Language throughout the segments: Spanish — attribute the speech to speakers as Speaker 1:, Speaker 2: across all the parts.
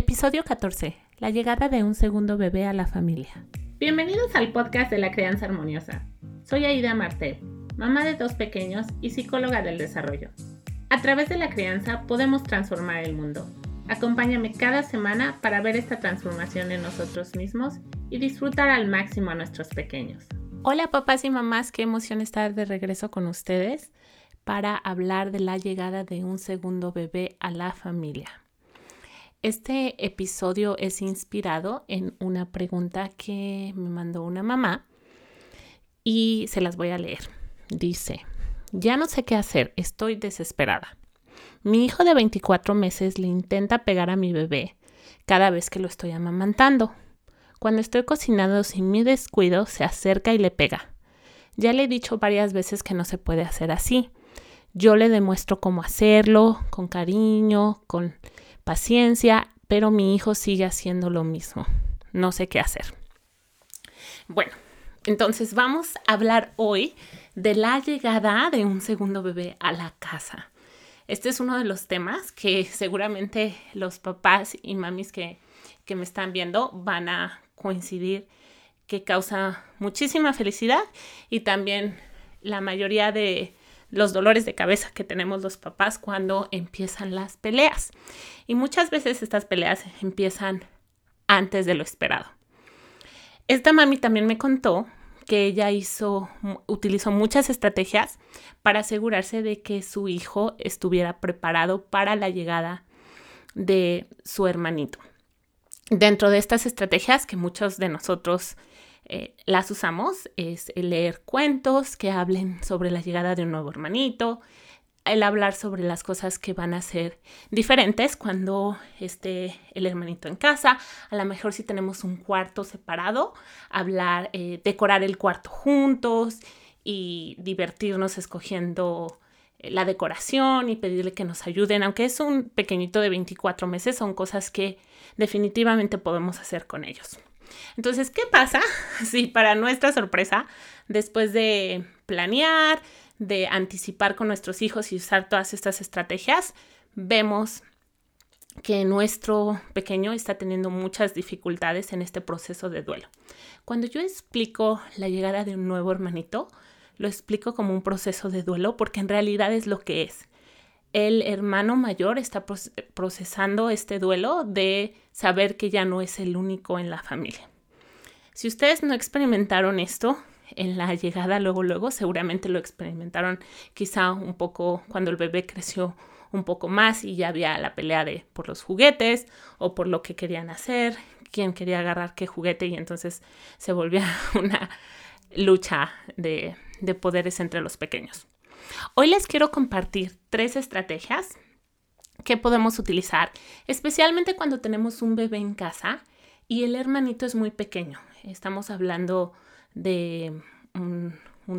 Speaker 1: Episodio 14. La llegada de un segundo bebé a la familia.
Speaker 2: Bienvenidos al podcast de la crianza armoniosa. Soy Aida Martel, mamá de dos pequeños y psicóloga del desarrollo. A través de la crianza podemos transformar el mundo. Acompáñame cada semana para ver esta transformación en nosotros mismos y disfrutar al máximo a nuestros pequeños.
Speaker 1: Hola papás y mamás, qué emoción estar de regreso con ustedes para hablar de la llegada de un segundo bebé a la familia. Este episodio es inspirado en una pregunta que me mandó una mamá y se las voy a leer. Dice, ya no sé qué hacer, estoy desesperada. Mi hijo de 24 meses le intenta pegar a mi bebé cada vez que lo estoy amamantando. Cuando estoy cocinando sin mi descuido, se acerca y le pega. Ya le he dicho varias veces que no se puede hacer así. Yo le demuestro cómo hacerlo, con cariño, con paciencia, pero mi hijo sigue haciendo lo mismo. No sé qué hacer. Bueno, entonces vamos a hablar hoy de la llegada de un segundo bebé a la casa. Este es uno de los temas que seguramente los papás y mamis que, que me están viendo van a coincidir que causa muchísima felicidad y también la mayoría de los dolores de cabeza que tenemos los papás cuando empiezan las peleas. Y muchas veces estas peleas empiezan antes de lo esperado. Esta mami también me contó que ella hizo, utilizó muchas estrategias para asegurarse de que su hijo estuviera preparado para la llegada de su hermanito. Dentro de estas estrategias que muchos de nosotros eh, las usamos es leer cuentos que hablen sobre la llegada de un nuevo hermanito, el hablar sobre las cosas que van a ser diferentes cuando esté el hermanito en casa, a lo mejor si tenemos un cuarto separado, hablar, eh, decorar el cuarto juntos y divertirnos escogiendo eh, la decoración y pedirle que nos ayuden, aunque es un pequeñito de 24 meses, son cosas que definitivamente podemos hacer con ellos. Entonces, ¿qué pasa si para nuestra sorpresa, después de planear, de anticipar con nuestros hijos y usar todas estas estrategias, vemos que nuestro pequeño está teniendo muchas dificultades en este proceso de duelo. Cuando yo explico la llegada de un nuevo hermanito, lo explico como un proceso de duelo porque en realidad es lo que es el hermano mayor está procesando este duelo de saber que ya no es el único en la familia. Si ustedes no experimentaron esto en la llegada luego, luego, seguramente lo experimentaron quizá un poco cuando el bebé creció un poco más y ya había la pelea de por los juguetes o por lo que querían hacer, quién quería agarrar qué juguete y entonces se volvía una lucha de, de poderes entre los pequeños. Hoy les quiero compartir tres estrategias que podemos utilizar, especialmente cuando tenemos un bebé en casa y el hermanito es muy pequeño. Estamos hablando de un,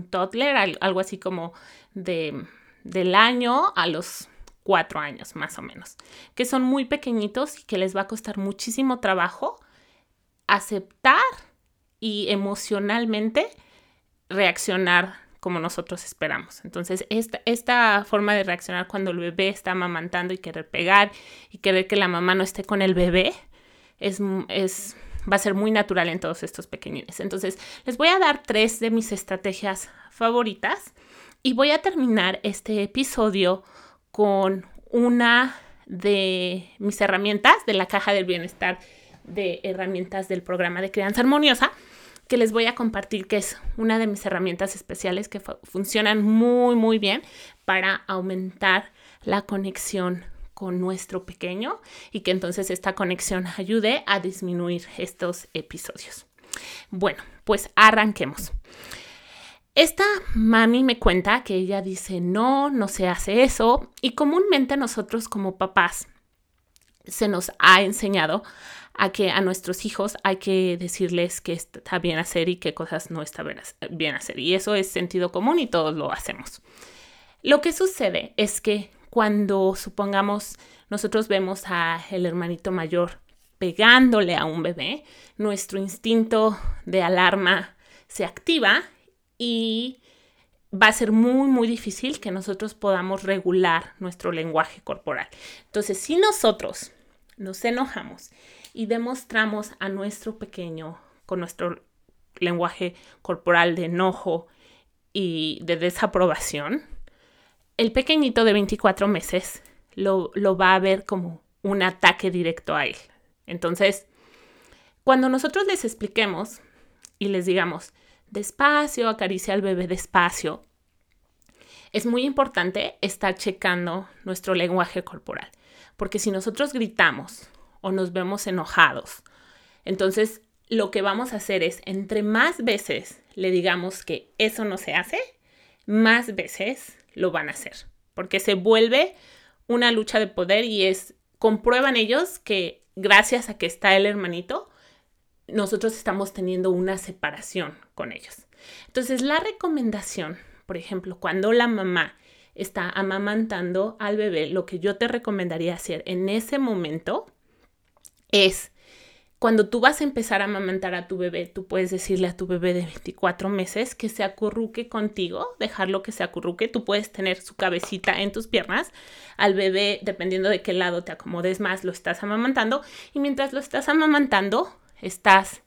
Speaker 1: toddler, algo así como de, del año a los cuatro años más o menos, que son muy pequeñitos y que les va a costar muchísimo trabajo aceptar y emocionalmente reaccionar como nosotros esperamos. Entonces, esta, esta forma de reaccionar cuando el bebé está amamantando y querer pegar y querer que la mamá no esté con el bebé, es, es, va a ser muy natural en todos estos pequeñines. Entonces, les voy a dar tres de mis estrategias favoritas y voy a terminar este episodio con una de mis herramientas de la caja del bienestar de herramientas del programa de crianza armoniosa que les voy a compartir, que es una de mis herramientas especiales que funcionan muy, muy bien para aumentar la conexión con nuestro pequeño y que entonces esta conexión ayude a disminuir estos episodios. Bueno, pues arranquemos. Esta mami me cuenta que ella dice, no, no se hace eso y comúnmente nosotros como papás se nos ha enseñado a que a nuestros hijos hay que decirles qué está bien hacer y qué cosas no está bien hacer. Y eso es sentido común y todos lo hacemos. Lo que sucede es que cuando supongamos nosotros vemos a el hermanito mayor pegándole a un bebé, nuestro instinto de alarma se activa y va a ser muy, muy difícil que nosotros podamos regular nuestro lenguaje corporal. Entonces, si nosotros nos enojamos y demostramos a nuestro pequeño con nuestro lenguaje corporal de enojo y de desaprobación, el pequeñito de 24 meses lo, lo va a ver como un ataque directo a él. Entonces, cuando nosotros les expliquemos y les digamos, despacio, acaricia al bebé despacio, es muy importante estar checando nuestro lenguaje corporal, porque si nosotros gritamos o nos vemos enojados, entonces lo que vamos a hacer es, entre más veces le digamos que eso no se hace, más veces lo van a hacer, porque se vuelve una lucha de poder y es, comprueban ellos que gracias a que está el hermanito, nosotros estamos teniendo una separación con ellos. Entonces, la recomendación, por ejemplo, cuando la mamá está amamantando al bebé, lo que yo te recomendaría hacer en ese momento es cuando tú vas a empezar a amamantar a tu bebé, tú puedes decirle a tu bebé de 24 meses que se acurruque contigo, dejarlo que se acurruque. Tú puedes tener su cabecita en tus piernas. Al bebé, dependiendo de qué lado te acomodes más, lo estás amamantando. Y mientras lo estás amamantando, estás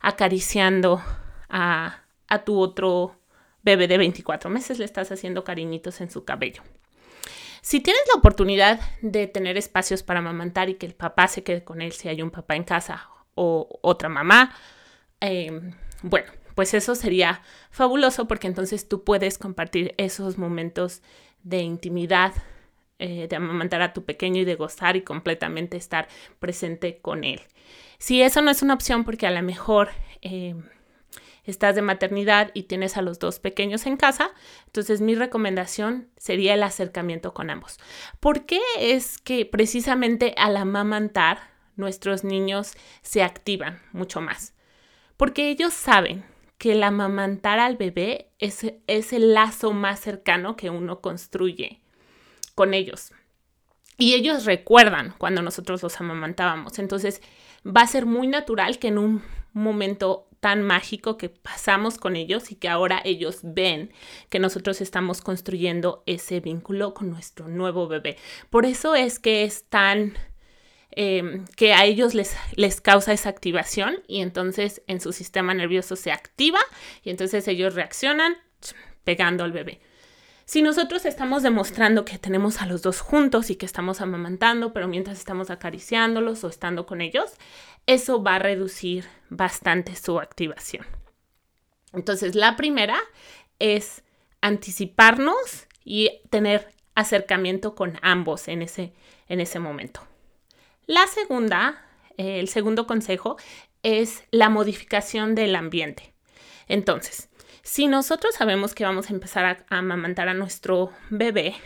Speaker 1: acariciando a, a tu otro bebé de 24 meses, le estás haciendo cariñitos en su cabello. Si tienes la oportunidad de tener espacios para amamantar y que el papá se quede con él si hay un papá en casa o otra mamá, em, bueno, pues eso sería fabuloso porque entonces tú puedes compartir esos momentos de intimidad, eh, de amamantar a tu pequeño y de gozar y completamente estar presente con él. Si eso no es una opción porque a lo mejor em, estás de maternidad y tienes a los dos pequeños en casa, entonces mi recomendación sería el acercamiento con ambos. ¿Por qué es que precisamente al amamantar nuestros niños se activan mucho más. Porque ellos saben que el amamantar al bebé es, es el lazo más cercano que uno construye con ellos. Y ellos recuerdan cuando nosotros los amamantábamos. Entonces va a ser muy natural que en un momento tan mágico que pasamos con ellos y que ahora ellos ven que nosotros estamos construyendo ese vínculo con nuestro nuevo bebé. Por eso es que es tan Em, que a ellos les, les causa esa activación y entonces en su sistema nervioso se activa y entonces ellos reaccionan pegando al bebé. Si nosotros estamos demostrando que tenemos a los dos juntos y que estamos amamantando, pero mientras estamos acariciándolos o estando con ellos, eso va a reducir bastante su activación. Entonces, la primera es anticiparnos y tener acercamiento con ambos en ese, en ese momento. La segunda, eh, el segundo consejo es la modificación del ambiente. Entonces, si nosotros sabemos que vamos a empezar a, amamantar a nuestro bebé,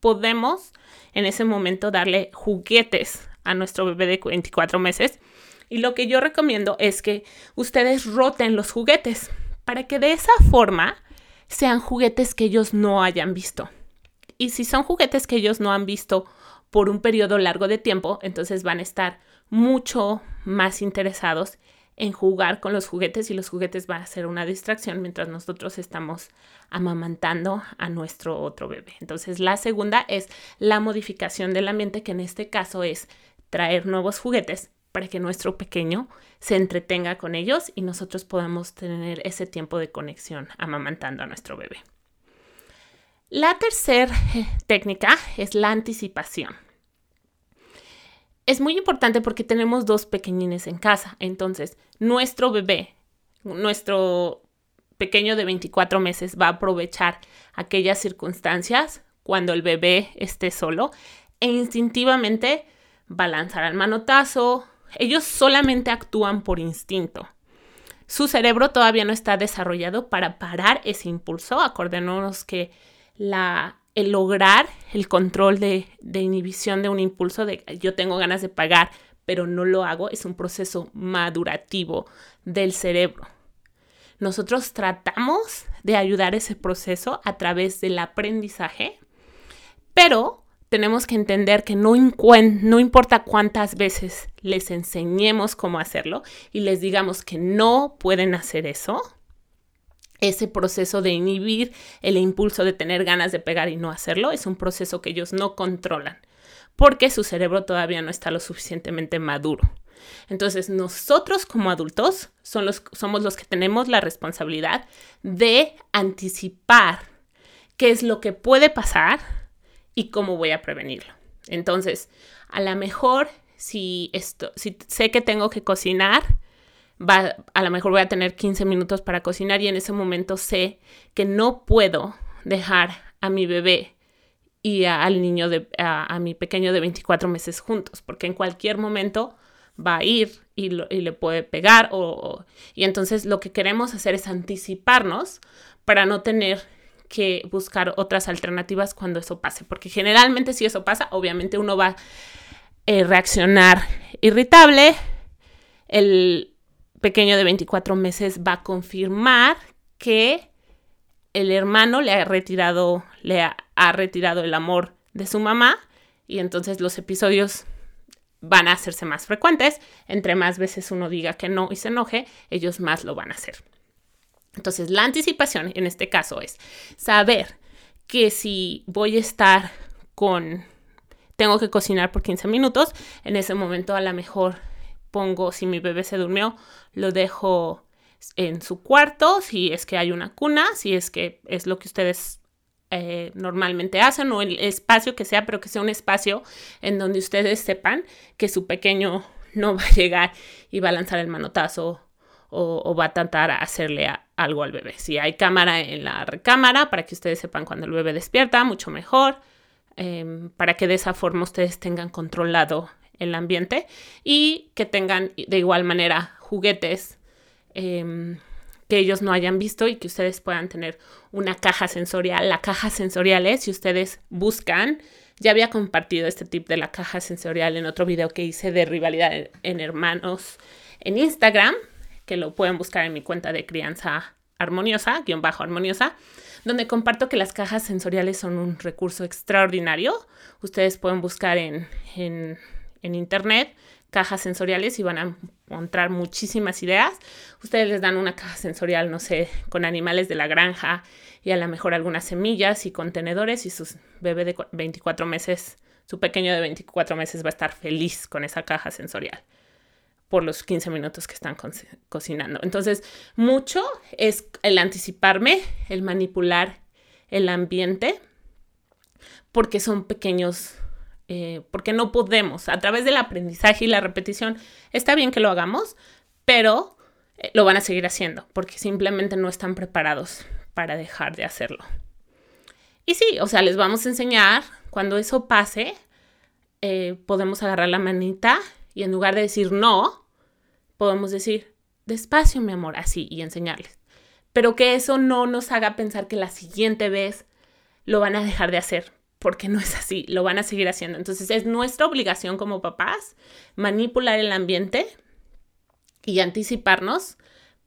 Speaker 1: podemos en ese momento darle juguetes a nuestro bebé de 24 meses. Y lo que yo recomiendo es que ustedes roten los juguetes para que de esa forma sean juguetes que ellos no hayan visto. Y si son juguetes que ellos no han visto por un periodo largo de tiempo, entonces van a estar mucho más interesados en jugar con los juguetes y los juguetes van a ser una distracción mientras nosotros estamos amamantando a nuestro otro bebé. Entonces la segunda es la modificación del ambiente, que en este caso es traer nuevos juguetes para que nuestro pequeño se entretenga con ellos y nosotros podamos tener ese tiempo de conexión amamantando a nuestro bebé. La tercera eh, técnica es la anticipación. Es muy importante porque tenemos dos pequeñines en casa. Entonces, nuestro bebé, nuestro pequeño de 24 meses va a aprovechar aquellas circunstancias cuando el bebé esté solo e instintivamente va a lanzar al manotazo. Ellos solamente actúan por instinto. Su cerebro todavía no está desarrollado para parar ese impulso. Acordémonos que la, el lograr el control de, inhibición de un impulso de yo tengo ganas de pagar, pero no lo hago, es un proceso madurativo del cerebro. Nosotros tratamos de ayudar ese proceso a través del aprendizaje, pero tenemos que entender que no, importa cuántas veces les enseñemos cómo hacerlo y les digamos que no pueden hacer eso, ese proceso de inhibir el impulso de tener ganas de pegar y no hacerlo es un proceso que ellos no controlan. porque su cerebro todavía no está lo suficientemente maduro. Entonces, nosotros como adultos somos los que tenemos la responsabilidad de anticipar qué es lo que puede pasar y cómo voy a prevenirlo. Entonces, a lo mejor si esto, si sé que tengo que cocinar, va, a lo mejor voy a tener 15 minutos para cocinar y en ese momento sé que no puedo dejar a mi bebé y al niño de, a, mi pequeño de 24 meses juntos, porque en cualquier momento va a ir y, le puede pegar o, y entonces lo que queremos hacer es anticiparnos para no tener que buscar otras alternativas cuando eso pase, porque generalmente si eso pasa, obviamente uno va a eh, reaccionar irritable, el pequeño de 24 meses va a confirmar que el hermano le ha retirado, le ha, retirado el amor de su mamá y entonces los episodios van a hacerse más frecuentes. Entre más veces uno diga que no y se enoje, ellos más lo van a hacer. Entonces, la anticipación en este caso es saber que si voy a estar con, tengo que cocinar por 15 minutos, en ese momento a lo mejor pongo, si mi bebé se durmió, lo dejo en su cuarto, si es que hay una cuna, si es que es lo que ustedes eh, normalmente hacen o el espacio que sea, pero que sea un espacio en donde ustedes sepan que su pequeño no va a llegar y va a lanzar el manotazo o, va a tratar a hacerle algo al bebé. Si hay cámara en la recámara para que ustedes sepan cuando el bebé despierta, mucho mejor, em, para que de esa forma ustedes tengan controlado el ambiente y que tengan de igual manera juguetes. Em, que ellos no hayan visto y que ustedes puedan tener una caja sensorial. La caja sensorial es, si ustedes buscan, ya había compartido este tip de la caja sensorial en otro video que hice de rivalidad en hermanos en Instagram, que lo pueden buscar en mi cuenta de crianza armoniosa, guion bajo armoniosa, donde comparto que las cajas sensoriales son un recurso extraordinario. Ustedes pueden buscar en, en, en internet cajas sensoriales y van a encontrar muchísimas ideas. Ustedes les dan una caja sensorial, no sé, con animales de la granja y a lo mejor algunas semillas y contenedores y su bebé de 24 meses, su pequeño de 24 meses va a estar feliz con esa caja sensorial por los 15 minutos que están cocinando. Entonces, mucho es el anticiparme, el manipular el ambiente, porque son pequeños eh, porque no podemos, a través del aprendizaje y la repetición, está bien que lo hagamos, pero eh, lo van a seguir haciendo, porque simplemente no están preparados para dejar de hacerlo. Y sí, o sea, les vamos a enseñar, cuando eso pase, eh, podemos agarrar la manita y en lugar de decir no, podemos decir, despacio, mi amor, así, y enseñarles. Pero que eso no nos haga pensar que la siguiente vez lo van a dejar de hacer, porque no es así, lo van a seguir haciendo. Entonces es nuestra obligación como papás manipular el ambiente y anticiparnos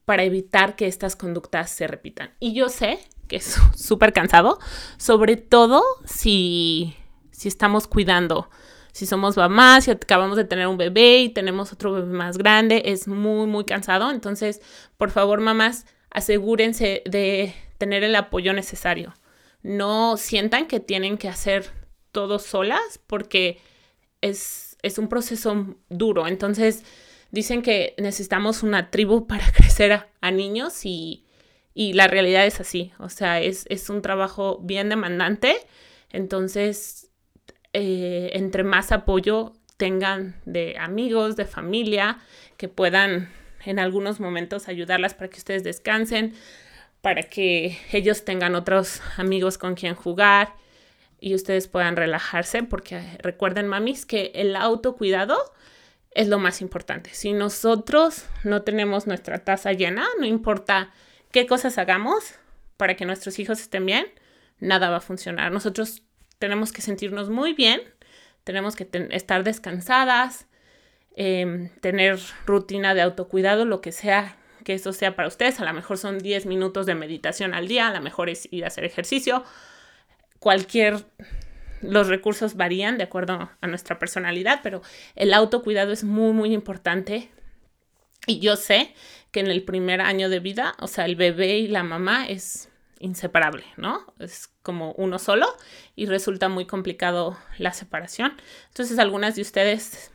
Speaker 1: para evitar que estas conductas se repitan. Y yo sé que es súper cansado, sobre todo si, si estamos cuidando. Si somos mamás, si acabamos de tener un bebé y tenemos otro bebé más grande, es muy, muy cansado. Entonces, por favor, mamás, asegúrense de tener el apoyo necesario no sientan que tienen que hacer todo solas porque es, es un proceso duro. Entonces dicen que necesitamos una tribu para crecer a, niños y, la realidad es así. O sea, es, un trabajo bien demandante. Entonces, eh, entre más apoyo tengan de amigos, de familia, que puedan en algunos momentos ayudarlas para que ustedes descansen, para que ellos tengan otros amigos con quien jugar y ustedes puedan relajarse, porque recuerden, mamis, que el autocuidado es lo más importante. Si nosotros no tenemos nuestra taza llena, no importa qué cosas hagamos para que nuestros hijos estén bien, nada va a funcionar. Nosotros tenemos que sentirnos muy bien, tenemos que estar descansadas, em, tener rutina de autocuidado, lo que sea que eso sea para ustedes. A lo mejor son 10 minutos de meditación al día, a lo mejor es ir a hacer ejercicio. Cualquier, los recursos varían de acuerdo a nuestra personalidad, pero el autocuidado es muy, muy importante. Y yo sé que en el primer año de vida, o sea, el bebé y la mamá es inseparable, ¿no? Es como uno solo y resulta muy complicado la separación. Entonces algunas de ustedes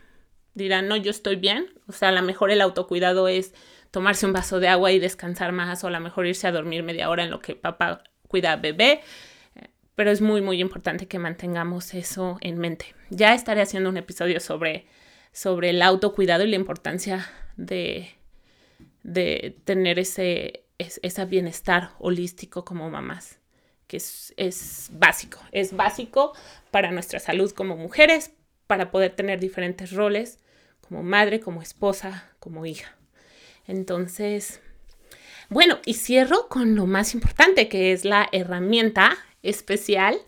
Speaker 1: dirán, no, yo estoy bien, o sea, a lo mejor el autocuidado es tomarse un vaso de agua y descansar más o a lo mejor irse a dormir media hora en lo que papá cuida a bebé, pero es muy, muy importante que mantengamos eso en mente. Ya estaré haciendo un episodio sobre, sobre el autocuidado y la importancia de, de tener ese, bienestar holístico como mamás, que es, es básico, es básico para nuestra salud como mujeres, para poder tener diferentes roles como madre, como esposa, como hija. Entonces, bueno, y cierro con lo más importante, que es la herramienta especial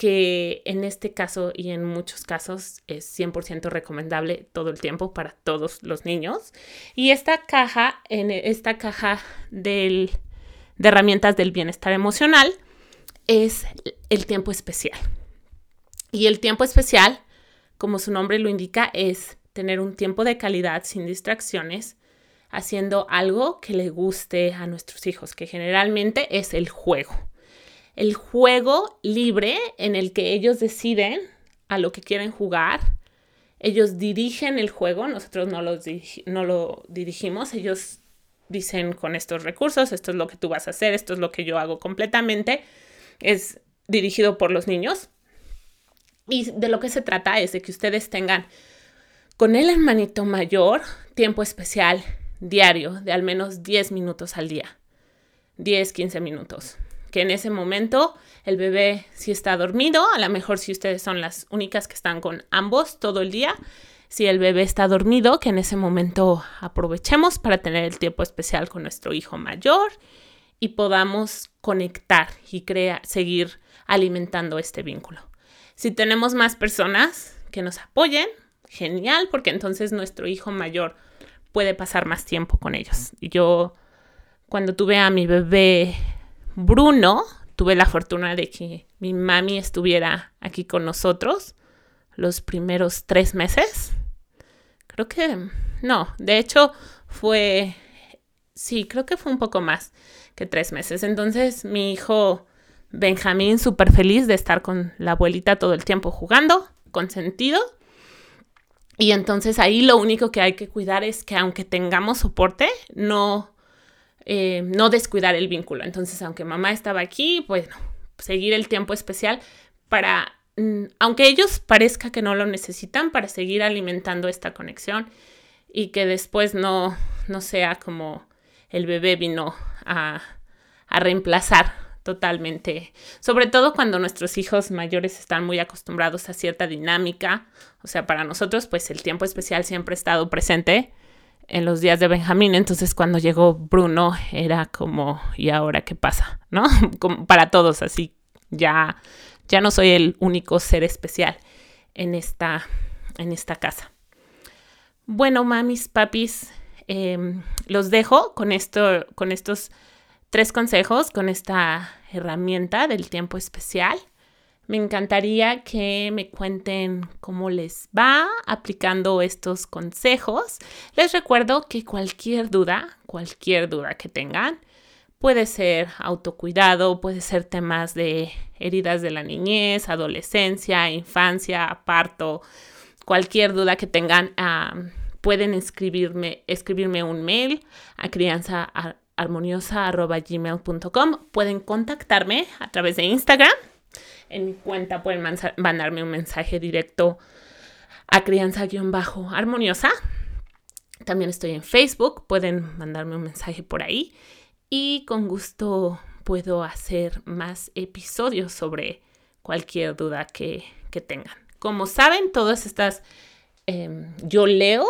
Speaker 1: que en este caso y en muchos casos es 100% recomendable todo el tiempo para todos los niños. Y esta caja, en esta caja de herramientas del bienestar emocional, es el tiempo especial. Y el tiempo especial, como su nombre lo indica, es tener un tiempo de calidad sin distracciones, haciendo algo que le guste a nuestros hijos, que generalmente es el juego el juego libre en el que ellos deciden a lo que quieren jugar. Ellos dirigen el juego, nosotros no, no lo dirigimos, ellos dicen con estos recursos, esto es lo que tú vas a hacer, esto es lo que yo hago completamente. Es dirigido por los niños. Y de lo que se trata es de que ustedes tengan con el hermanito mayor tiempo especial diario de al menos 10 minutos al día. 10, 15 minutos que en ese momento el bebé si está dormido, a lo mejor si ustedes son las únicas que están con ambos todo el día, si el bebé está dormido, que en ese momento aprovechemos para tener el tiempo especial con nuestro hijo mayor y podamos conectar y crear, seguir alimentando este vínculo. Si tenemos más personas que nos apoyen, genial, porque entonces nuestro hijo mayor puede pasar más tiempo con ellos. Y yo, cuando tuve a mi bebé Bruno, tuve la fortuna de que mi mami estuviera aquí con nosotros los primeros tres meses. Creo que no, de hecho fue, sí, creo que fue un poco más que tres meses. Entonces mi hijo Benjamín súper feliz de estar con la abuelita todo el tiempo jugando, consentido. Y entonces ahí lo único que hay que cuidar es que aunque tengamos soporte, no eh, no descuidar el vínculo. Entonces, aunque mamá estaba aquí, pues seguir el tiempo especial para, mm, aunque ellos parezca que no lo necesitan, para seguir alimentando esta conexión y que después no, no sea como el bebé vino a, a reemplazar totalmente, sobre todo cuando nuestros hijos mayores están muy acostumbrados a cierta dinámica, o sea, para nosotros pues el tiempo especial siempre ha estado presente, en los días de Benjamín, entonces cuando llegó Bruno era como, ¿y ahora qué pasa? ¿No? Como para todos, así, ya, ya no soy el único ser especial en esta, en esta casa. Bueno, mamis, papis, em, los dejo con, esto, con estos tres consejos, con esta herramienta del tiempo especial. Me encantaría que me cuenten cómo les va aplicando estos consejos. Les recuerdo que cualquier duda, cualquier duda que tengan, puede ser autocuidado, puede ser temas de heridas de la niñez, adolescencia, infancia, parto, cualquier duda que tengan, pueden escribirme, escribirme un mail a crianzaarmoniosa.gmail.com. Pueden contactarme a través de Instagram en mi cuenta pueden mandarme un mensaje directo a crianza-armoniosa. También estoy en Facebook, pueden mandarme un mensaje por ahí y con gusto puedo hacer más episodios sobre cualquier duda que, tengan. Como saben, todas estas, em, yo leo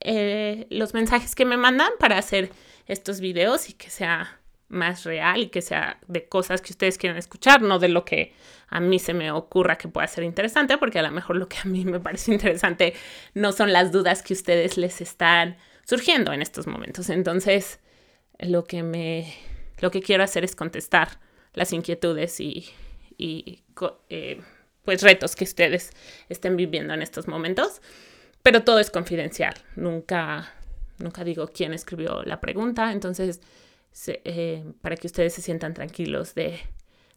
Speaker 1: eh, los mensajes que me mandan para hacer estos videos y que sea más real y que sea de cosas que ustedes quieran escuchar, no de lo que a mí se me ocurra que pueda ser interesante, porque a lo mejor lo que a mí me parece interesante no son las dudas que ustedes les están surgiendo en estos momentos. Entonces, lo que me lo que quiero hacer es contestar las inquietudes y, y eh, pues retos que ustedes estén viviendo en estos momentos, pero todo es confidencial. Nunca nunca digo quién escribió la pregunta, entonces eh, para que ustedes se sientan tranquilos de,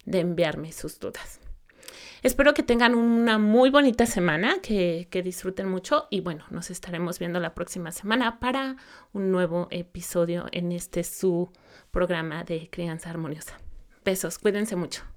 Speaker 1: de enviarme sus dudas. Espero que tengan una muy bonita semana, que, que, disfruten mucho y bueno, nos estaremos viendo la próxima semana para un nuevo episodio en este su programa de crianza armoniosa. Besos, cuídense mucho.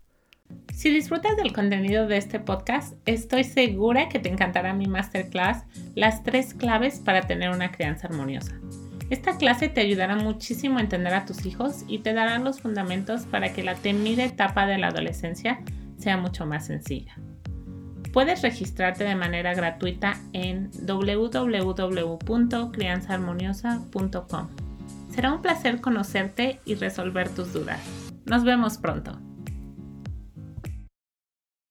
Speaker 2: Si disfrutas del contenido de este podcast, estoy segura que te encantará mi masterclass Las tres claves para tener una crianza armoniosa. Esta clase te ayudará muchísimo a entender a tus hijos y te dará los fundamentos para que la temida etapa de la adolescencia sea mucho más sencilla. Puedes registrarte de manera gratuita en www.crianzaharmoniosa.com. Será un placer conocerte y resolver tus dudas. Nos vemos pronto.